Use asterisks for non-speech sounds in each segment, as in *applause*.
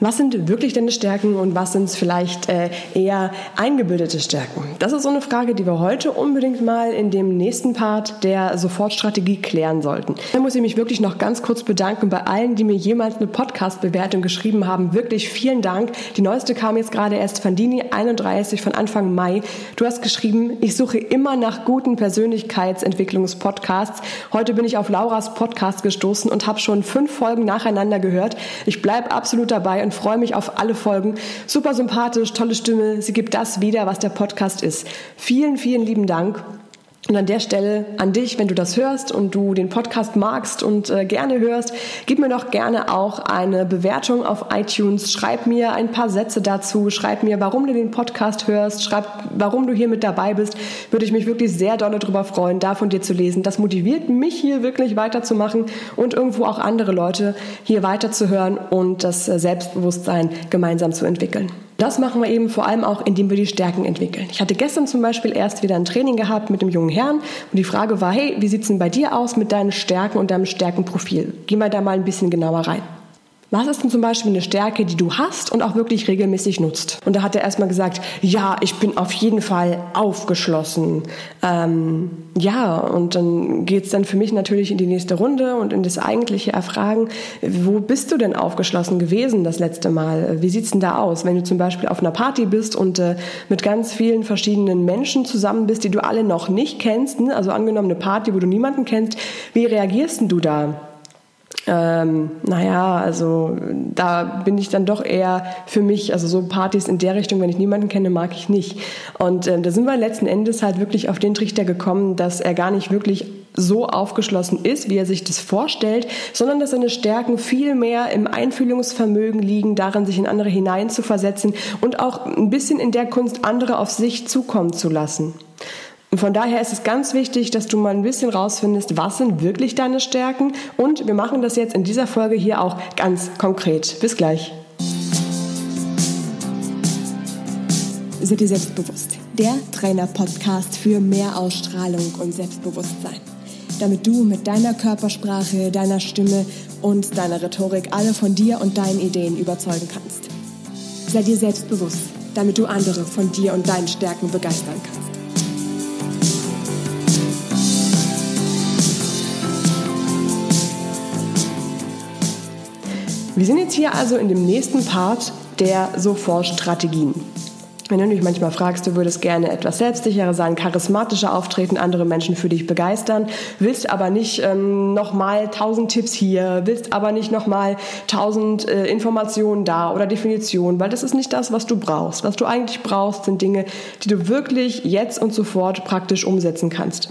Was sind wirklich deine Stärken und was sind vielleicht äh, eher eingebildete Stärken? Das ist so eine Frage, die wir heute unbedingt mal in dem nächsten Part der Sofortstrategie klären sollten. Da muss ich mich wirklich noch ganz kurz bedanken bei allen, die mir jemals eine Podcast-Bewertung geschrieben haben. Wirklich vielen Dank. Die neueste kam jetzt gerade erst von Dini31 von Anfang Mai. Du hast geschrieben, ich suche immer nach guten Persönlichkeitsentwicklungspodcasts. Heute bin ich auf Lauras Podcast gestoßen und habe schon fünf Folgen nacheinander gehört. Ich bleibe absolut dabei und freue mich auf alle Folgen. Super sympathisch, tolle Stimme. Sie gibt das wieder, was der Podcast ist. Vielen, vielen lieben Dank. Und an der Stelle an dich, wenn du das hörst und du den Podcast magst und äh, gerne hörst, gib mir doch gerne auch eine Bewertung auf iTunes. Schreib mir ein paar Sätze dazu. Schreib mir, warum du den Podcast hörst. Schreib, warum du hier mit dabei bist. Würde ich mich wirklich sehr doll darüber freuen, da von dir zu lesen. Das motiviert mich hier wirklich weiterzumachen und irgendwo auch andere Leute hier weiterzuhören und das äh, Selbstbewusstsein gemeinsam zu entwickeln. Das machen wir eben vor allem auch, indem wir die Stärken entwickeln. Ich hatte gestern zum Beispiel erst wieder ein Training gehabt mit dem jungen Herrn und die Frage war, hey, wie sieht's denn bei dir aus mit deinen Stärken und deinem Stärkenprofil? Gehen wir da mal ein bisschen genauer rein. Was ist denn zum Beispiel eine Stärke, die du hast und auch wirklich regelmäßig nutzt? Und da hat er erstmal gesagt, ja, ich bin auf jeden Fall aufgeschlossen. Ähm, ja, und dann geht's dann für mich natürlich in die nächste Runde und in das eigentliche Erfragen, wo bist du denn aufgeschlossen gewesen das letzte Mal? Wie sieht's denn da aus, wenn du zum Beispiel auf einer Party bist und äh, mit ganz vielen verschiedenen Menschen zusammen bist, die du alle noch nicht kennst? Ne? Also angenommen eine Party, wo du niemanden kennst, wie reagierst denn du da? Ähm, naja, also da bin ich dann doch eher für mich, also so Partys in der Richtung, wenn ich niemanden kenne, mag ich nicht. Und ähm, da sind wir letzten Endes halt wirklich auf den Trichter gekommen, dass er gar nicht wirklich so aufgeschlossen ist, wie er sich das vorstellt, sondern dass seine Stärken viel mehr im Einfühlungsvermögen liegen, darin sich in andere hineinzuversetzen und auch ein bisschen in der Kunst, andere auf sich zukommen zu lassen. Und von daher ist es ganz wichtig, dass du mal ein bisschen rausfindest, was sind wirklich deine Stärken. Und wir machen das jetzt in dieser Folge hier auch ganz konkret. Bis gleich. Sei dir selbstbewusst. Der Trainer-Podcast für mehr Ausstrahlung und Selbstbewusstsein. Damit du mit deiner Körpersprache, deiner Stimme und deiner Rhetorik alle von dir und deinen Ideen überzeugen kannst. Sei dir selbstbewusst, damit du andere von dir und deinen Stärken begeistern kannst. Wir sind jetzt hier also in dem nächsten Part der Sofortstrategien. Wenn du dich manchmal fragst, du würdest gerne etwas selbstsicherer sein, charismatischer auftreten, andere Menschen für dich begeistern, willst aber nicht ähm, nochmal tausend Tipps hier, willst aber nicht nochmal tausend äh, Informationen da oder Definitionen, weil das ist nicht das, was du brauchst. Was du eigentlich brauchst, sind Dinge, die du wirklich jetzt und sofort praktisch umsetzen kannst.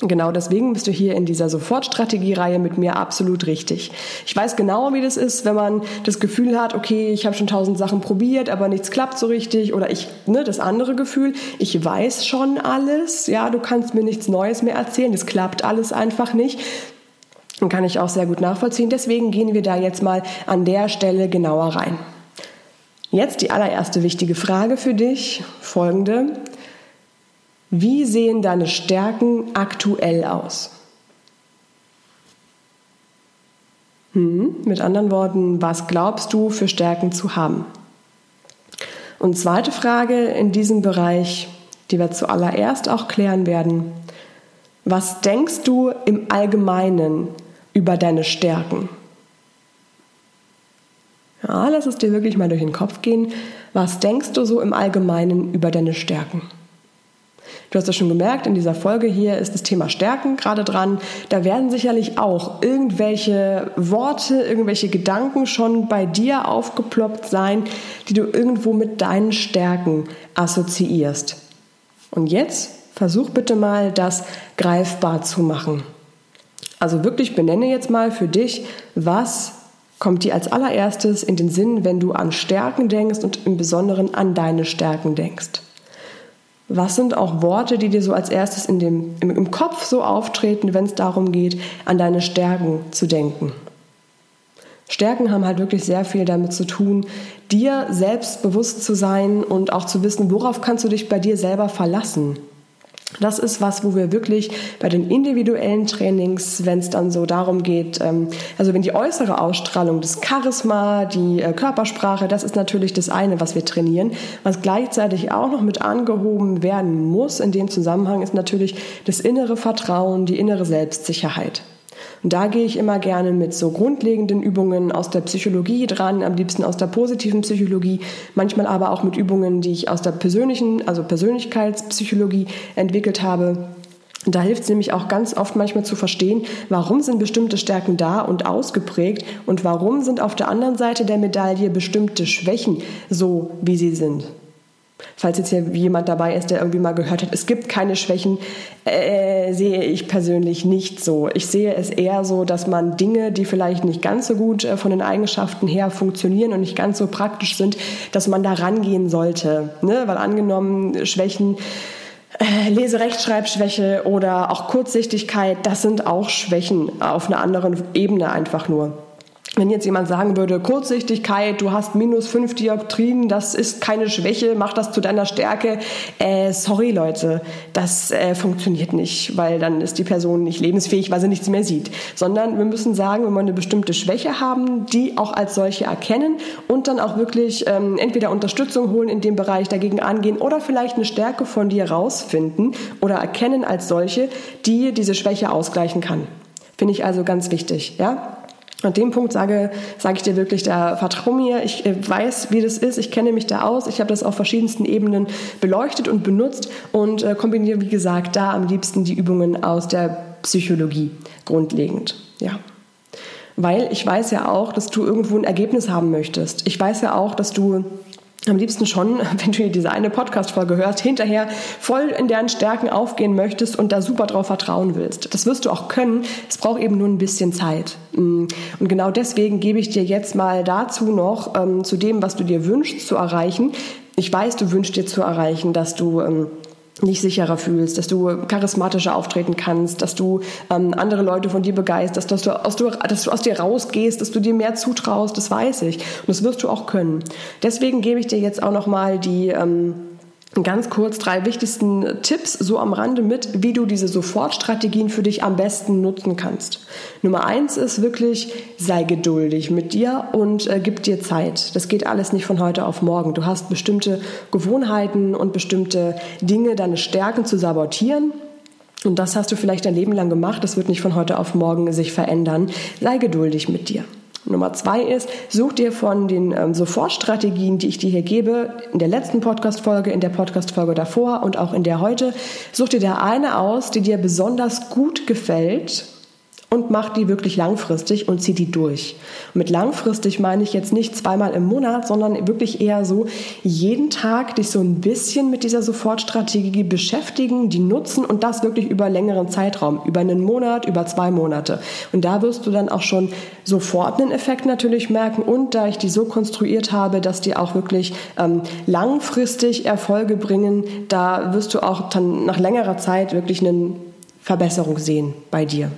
Genau deswegen bist du hier in dieser Sofortstrategiereihe mit mir absolut richtig. Ich weiß genau, wie das ist, wenn man das Gefühl hat, okay, ich habe schon tausend Sachen probiert, aber nichts klappt so richtig oder ich, ne, das andere Gefühl, ich weiß schon alles, ja, du kannst mir nichts Neues mehr erzählen, das klappt alles einfach nicht. Und kann ich auch sehr gut nachvollziehen. Deswegen gehen wir da jetzt mal an der Stelle genauer rein. Jetzt die allererste wichtige Frage für dich, folgende. Wie sehen deine Stärken aktuell aus? Hm, mit anderen Worten, was glaubst du für Stärken zu haben? Und zweite Frage in diesem Bereich, die wir zuallererst auch klären werden. Was denkst du im Allgemeinen über deine Stärken? Ja, lass es dir wirklich mal durch den Kopf gehen. Was denkst du so im Allgemeinen über deine Stärken? Du hast es schon gemerkt, in dieser Folge hier ist das Thema Stärken gerade dran. Da werden sicherlich auch irgendwelche Worte, irgendwelche Gedanken schon bei dir aufgeploppt sein, die du irgendwo mit deinen Stärken assoziierst. Und jetzt versuch bitte mal, das greifbar zu machen. Also wirklich benenne jetzt mal für dich, was kommt dir als allererstes in den Sinn, wenn du an Stärken denkst und im Besonderen an deine Stärken denkst. Was sind auch Worte, die dir so als erstes in dem, im, im Kopf so auftreten, wenn es darum geht, an deine Stärken zu denken? Stärken haben halt wirklich sehr viel damit zu tun, dir selbst bewusst zu sein und auch zu wissen, worauf kannst du dich bei dir selber verlassen. Das ist was, wo wir wirklich bei den individuellen Trainings, wenn es dann so darum geht, ähm, also wenn die äußere Ausstrahlung, das Charisma, die äh, Körpersprache, das ist natürlich das eine, was wir trainieren. Was gleichzeitig auch noch mit angehoben werden muss in dem Zusammenhang, ist natürlich das innere Vertrauen, die innere Selbstsicherheit. Da gehe ich immer gerne mit so grundlegenden Übungen aus der Psychologie dran, am liebsten aus der positiven Psychologie, manchmal aber auch mit Übungen, die ich aus der persönlichen, also Persönlichkeitspsychologie entwickelt habe. Da hilft es nämlich auch ganz oft manchmal zu verstehen, warum sind bestimmte Stärken da und ausgeprägt und warum sind auf der anderen Seite der Medaille bestimmte Schwächen so, wie sie sind. Falls jetzt hier jemand dabei ist, der irgendwie mal gehört hat, es gibt keine Schwächen, äh, sehe ich persönlich nicht so. Ich sehe es eher so, dass man Dinge, die vielleicht nicht ganz so gut äh, von den Eigenschaften her funktionieren und nicht ganz so praktisch sind, dass man da rangehen sollte. Ne? Weil angenommen Schwächen, äh, Leserechtschreibschwäche oder auch Kurzsichtigkeit, das sind auch Schwächen auf einer anderen Ebene einfach nur. Wenn jetzt jemand sagen würde, Kurzsichtigkeit, du hast minus fünf Dioptrien, das ist keine Schwäche, mach das zu deiner Stärke. Äh, sorry Leute, das äh, funktioniert nicht, weil dann ist die Person nicht lebensfähig, weil sie nichts mehr sieht. Sondern wir müssen sagen, wenn wir eine bestimmte Schwäche haben, die auch als solche erkennen und dann auch wirklich ähm, entweder Unterstützung holen in dem Bereich, dagegen angehen oder vielleicht eine Stärke von dir rausfinden oder erkennen als solche, die diese Schwäche ausgleichen kann. Finde ich also ganz wichtig, ja? An dem Punkt sage, sage ich dir wirklich, da vertrau mir, ich äh, weiß, wie das ist, ich kenne mich da aus, ich habe das auf verschiedensten Ebenen beleuchtet und benutzt und äh, kombiniere, wie gesagt, da am liebsten die Übungen aus der Psychologie grundlegend. Ja. Weil ich weiß ja auch, dass du irgendwo ein Ergebnis haben möchtest. Ich weiß ja auch, dass du am liebsten schon, *laughs* wenn du diese eine Podcast-Folge hörst, hinterher voll in deren Stärken aufgehen möchtest und da super drauf vertrauen willst. Das wirst du auch können. Es braucht eben nur ein bisschen Zeit. Mm. Und genau deswegen gebe ich dir jetzt mal dazu noch ähm, zu dem, was du dir wünschst zu erreichen. Ich weiß, du wünschst dir zu erreichen, dass du ähm, dich sicherer fühlst, dass du charismatischer auftreten kannst, dass du ähm, andere Leute von dir begeisterst, dass du, aus, dass du aus dir rausgehst, dass du dir mehr zutraust, das weiß ich. Und das wirst du auch können. Deswegen gebe ich dir jetzt auch nochmal die... Ähm, ganz kurz drei wichtigsten Tipps so am Rande mit, wie du diese Sofortstrategien für dich am besten nutzen kannst. Nummer eins ist wirklich, sei geduldig mit dir und äh, gib dir Zeit. Das geht alles nicht von heute auf morgen. Du hast bestimmte Gewohnheiten und bestimmte Dinge, deine Stärken zu sabotieren. Und das hast du vielleicht dein Leben lang gemacht. Das wird nicht von heute auf morgen sich verändern. Sei geduldig mit dir. Nummer zwei ist, such dir von den ähm, Sofortstrategien, die ich dir hier gebe, in der letzten Podcast-Folge, in der Podcast-Folge davor und auch in der heute, such dir da eine aus, die dir besonders gut gefällt und mach die wirklich langfristig und zieh die durch. Mit langfristig meine ich jetzt nicht zweimal im Monat, sondern wirklich eher so jeden Tag dich so ein bisschen mit dieser Sofortstrategie beschäftigen, die nutzen und das wirklich über längeren Zeitraum, über einen Monat, über zwei Monate. Und da wirst du dann auch schon sofort einen Effekt natürlich merken und da ich die so konstruiert habe, dass die auch wirklich ähm, langfristig Erfolge bringen, da wirst du auch dann nach längerer Zeit wirklich eine Verbesserung sehen bei dir.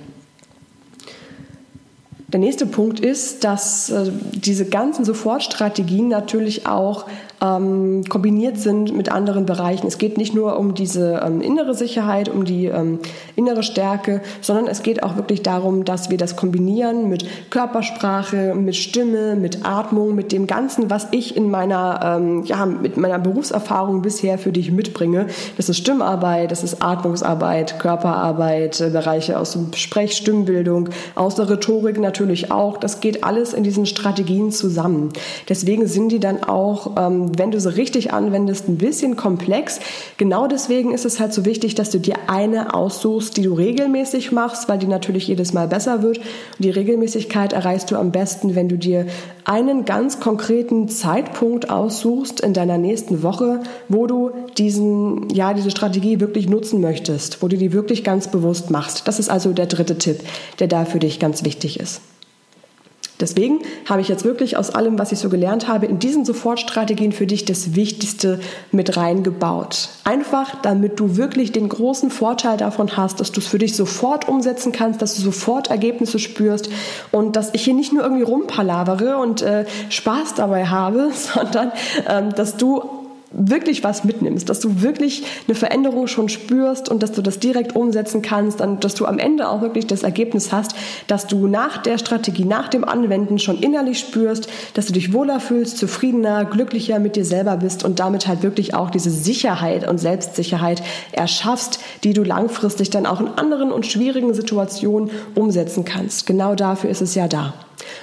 Der nächste Punkt ist, dass äh, diese ganzen Sofortstrategien natürlich auch ähm, kombiniert sind mit anderen Bereichen. Es geht nicht nur um diese ähm, innere Sicherheit, um die ähm, innere Stärke, sondern es geht auch wirklich darum, dass wir das kombinieren mit Körpersprache, mit Stimme, mit Atmung, mit dem Ganzen, was ich in meiner, ähm, ja, mit meiner Berufserfahrung bisher für dich mitbringe. Das ist Stimmarbeit, das ist Atmungsarbeit, Körperarbeit, äh, Bereiche aus dem Sprech, Stimmbildung, aus der Rhetorik natürlich auch. Das geht alles in diesen Strategien zusammen. Deswegen sind die dann auch ähm, wenn du sie richtig anwendest, ein bisschen komplex. Genau deswegen ist es halt so wichtig, dass du dir eine aussuchst, die du regelmäßig machst, weil die natürlich jedes Mal besser wird. Und die Regelmäßigkeit erreichst du am besten, wenn du dir einen ganz konkreten Zeitpunkt aussuchst in deiner nächsten Woche, wo du diesen, ja, diese Strategie wirklich nutzen möchtest, wo du die wirklich ganz bewusst machst. Das ist also der dritte Tipp, der da für dich ganz wichtig ist. Deswegen habe ich jetzt wirklich aus allem, was ich so gelernt habe, in diesen Sofortstrategien für dich das Wichtigste mit reingebaut. Einfach, damit du wirklich den großen Vorteil davon hast, dass du es für dich sofort umsetzen kannst, dass du sofort Ergebnisse spürst und dass ich hier nicht nur irgendwie rumpalavere und äh, Spaß dabei habe, *laughs* sondern ähm, dass du wirklich was mitnimmst, dass du wirklich eine Veränderung schon spürst und dass du das direkt umsetzen kannst, und dass du am Ende auch wirklich das Ergebnis hast, dass du nach der Strategie, nach dem Anwenden schon innerlich spürst, dass du dich wohler fühlst, zufriedener, glücklicher mit dir selber bist und damit halt wirklich auch diese Sicherheit und Selbstsicherheit erschaffst, die du langfristig dann auch in anderen und schwierigen Situationen umsetzen kannst. Genau dafür ist es ja da.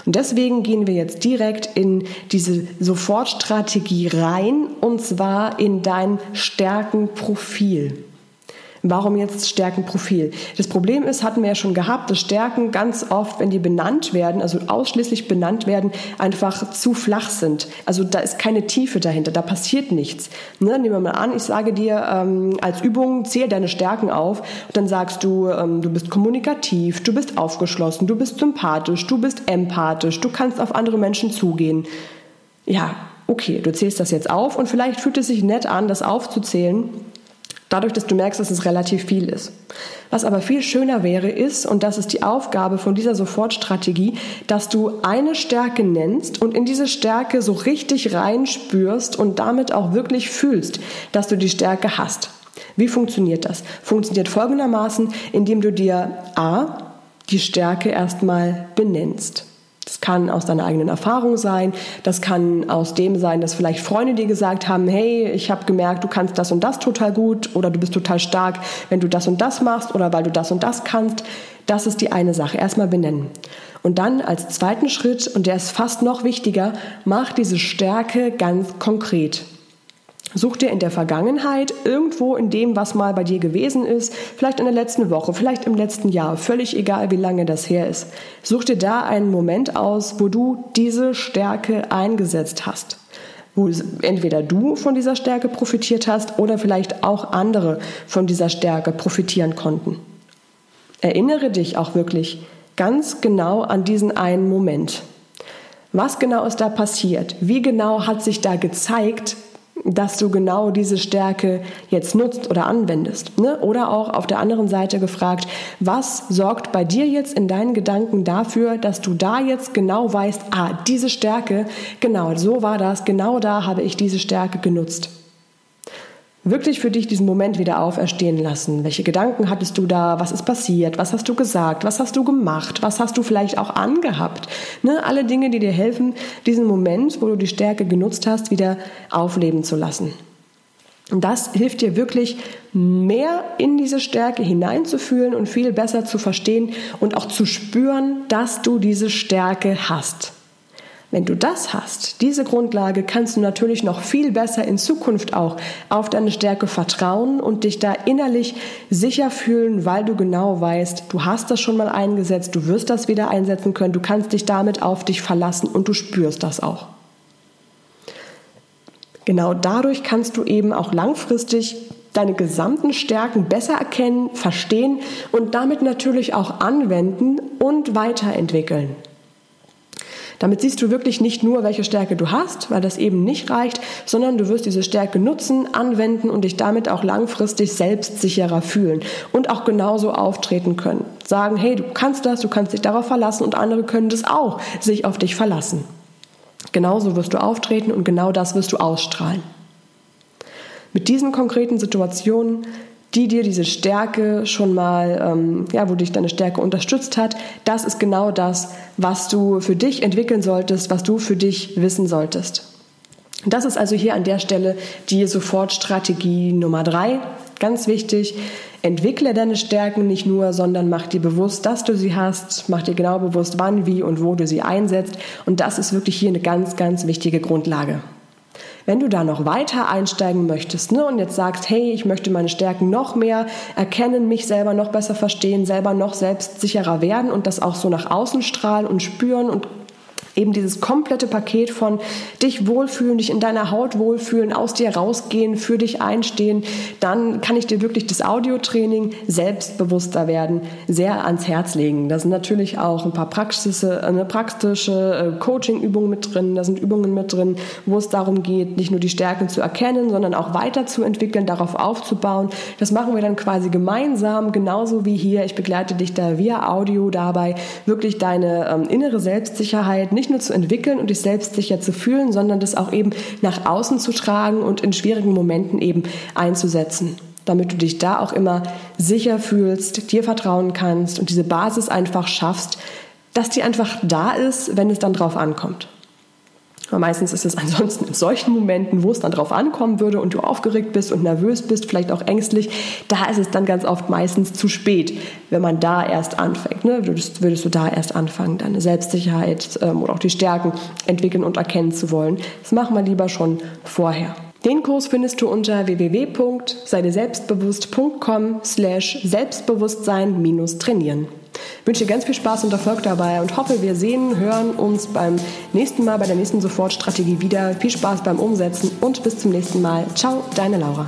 Und deswegen gehen wir jetzt direkt in diese Sofortstrategie rein und zwar in dein Stärkenprofil. Warum jetzt Stärkenprofil? Das Problem ist, hatten wir ja schon gehabt, dass Stärken ganz oft, wenn die benannt werden, also ausschließlich benannt werden, einfach zu flach sind. Also da ist keine Tiefe dahinter, da passiert nichts. Ne? Nehmen wir mal an, ich sage dir ähm, als Übung, zähle deine Stärken auf und dann sagst du, ähm, du bist kommunikativ, du bist aufgeschlossen, du bist sympathisch, du bist empathisch, du kannst auf andere Menschen zugehen. Ja, okay, du zählst das jetzt auf und vielleicht fühlt es sich nett an, das aufzuzählen dadurch, dass du merkst, dass es relativ viel ist. Was aber viel schöner wäre, ist, und das ist die Aufgabe von dieser Sofortstrategie, dass du eine Stärke nennst und in diese Stärke so richtig reinspürst und damit auch wirklich fühlst, dass du die Stärke hast. Wie funktioniert das? Funktioniert folgendermaßen, indem du dir A, die Stärke erstmal benennst. Das kann aus deiner eigenen Erfahrung sein, das kann aus dem sein, dass vielleicht Freunde dir gesagt haben, hey, ich habe gemerkt, du kannst das und das total gut oder du bist total stark, wenn du das und das machst oder weil du das und das kannst. Das ist die eine Sache. Erstmal benennen. Und dann als zweiten Schritt, und der ist fast noch wichtiger, mach diese Stärke ganz konkret. Such dir in der Vergangenheit, irgendwo in dem, was mal bei dir gewesen ist, vielleicht in der letzten Woche, vielleicht im letzten Jahr, völlig egal, wie lange das her ist. Such dir da einen Moment aus, wo du diese Stärke eingesetzt hast. Wo entweder du von dieser Stärke profitiert hast oder vielleicht auch andere von dieser Stärke profitieren konnten. Erinnere dich auch wirklich ganz genau an diesen einen Moment. Was genau ist da passiert? Wie genau hat sich da gezeigt, dass du genau diese Stärke jetzt nutzt oder anwendest. Ne? Oder auch auf der anderen Seite gefragt, was sorgt bei dir jetzt in deinen Gedanken dafür, dass du da jetzt genau weißt, ah, diese Stärke, genau, so war das, genau da habe ich diese Stärke genutzt wirklich für dich diesen Moment wieder auferstehen lassen. Welche Gedanken hattest du da? Was ist passiert? Was hast du gesagt? Was hast du gemacht? Was hast du vielleicht auch angehabt? Ne? Alle Dinge, die dir helfen, diesen Moment, wo du die Stärke genutzt hast, wieder aufleben zu lassen. Und das hilft dir wirklich mehr in diese Stärke hineinzufühlen und viel besser zu verstehen und auch zu spüren, dass du diese Stärke hast. Wenn du das hast, diese Grundlage, kannst du natürlich noch viel besser in Zukunft auch auf deine Stärke vertrauen und dich da innerlich sicher fühlen, weil du genau weißt, du hast das schon mal eingesetzt, du wirst das wieder einsetzen können, du kannst dich damit auf dich verlassen und du spürst das auch. Genau dadurch kannst du eben auch langfristig deine gesamten Stärken besser erkennen, verstehen und damit natürlich auch anwenden und weiterentwickeln. Damit siehst du wirklich nicht nur, welche Stärke du hast, weil das eben nicht reicht, sondern du wirst diese Stärke nutzen, anwenden und dich damit auch langfristig selbstsicherer fühlen und auch genauso auftreten können. Sagen, hey, du kannst das, du kannst dich darauf verlassen und andere können das auch, sich auf dich verlassen. Genauso wirst du auftreten und genau das wirst du ausstrahlen. Mit diesen konkreten Situationen die dir diese Stärke schon mal, ähm, ja, wo dich deine Stärke unterstützt hat, das ist genau das, was du für dich entwickeln solltest, was du für dich wissen solltest. Das ist also hier an der Stelle die Sofortstrategie Nummer drei. Ganz wichtig, entwickle deine Stärken nicht nur, sondern mach dir bewusst, dass du sie hast, mach dir genau bewusst, wann, wie und wo du sie einsetzt. Und das ist wirklich hier eine ganz, ganz wichtige Grundlage. Wenn du da noch weiter einsteigen möchtest ne, und jetzt sagst, hey, ich möchte meine Stärken noch mehr erkennen, mich selber noch besser verstehen, selber noch selbstsicherer werden und das auch so nach außen strahlen und spüren und Eben dieses komplette Paket von dich wohlfühlen, dich in deiner Haut wohlfühlen, aus dir rausgehen, für dich einstehen, dann kann ich dir wirklich das Audiotraining selbstbewusster werden sehr ans Herz legen. Da sind natürlich auch ein paar praxische, eine praktische äh, Coaching-Übungen mit drin, da sind Übungen mit drin, wo es darum geht, nicht nur die Stärken zu erkennen, sondern auch weiterzuentwickeln, darauf aufzubauen. Das machen wir dann quasi gemeinsam, genauso wie hier. Ich begleite dich da via Audio dabei, wirklich deine ähm, innere Selbstsicherheit nicht nicht nur zu entwickeln und dich selbst sicher zu fühlen, sondern das auch eben nach außen zu tragen und in schwierigen Momenten eben einzusetzen damit du dich da auch immer sicher fühlst, dir vertrauen kannst und diese Basis einfach schaffst, dass die einfach da ist, wenn es dann drauf ankommt. Aber meistens ist es *laughs* ansonsten in solchen Momenten, wo es dann drauf ankommen würde und du aufgeregt bist und nervös bist, vielleicht auch ängstlich, da ist es dann ganz oft meistens zu spät, wenn man da erst anfängt. Ne? Würdest, würdest du da erst anfangen, deine Selbstsicherheit ähm, oder auch die Stärken entwickeln und erkennen zu wollen. Das machen wir lieber schon vorher. Den Kurs findest du unter www.seideselbstbewusst.com slash Selbstbewusstsein-trainieren. Ich wünsche dir ganz viel Spaß und Erfolg dabei und hoffe, wir sehen, hören uns beim nächsten Mal bei der nächsten Sofortstrategie wieder. Viel Spaß beim Umsetzen und bis zum nächsten Mal. Ciao, deine Laura.